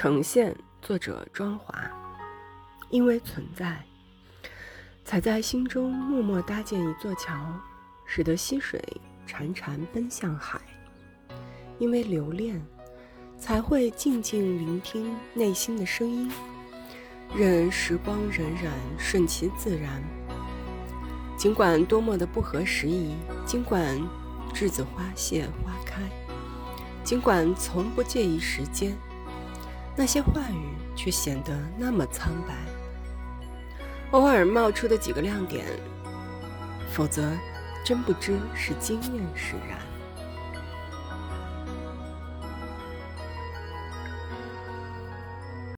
呈现作者庄华，因为存在，才在心中默默搭建一座桥，使得溪水潺潺奔向海。因为留恋，才会静静聆听内心的声音，任时光荏苒，顺其自然。尽管多么的不合时宜，尽管栀子花谢花开，尽管从不介意时间，那些话语却显得那么苍白。偶尔冒出的几个亮点，否则真不知是经验使然。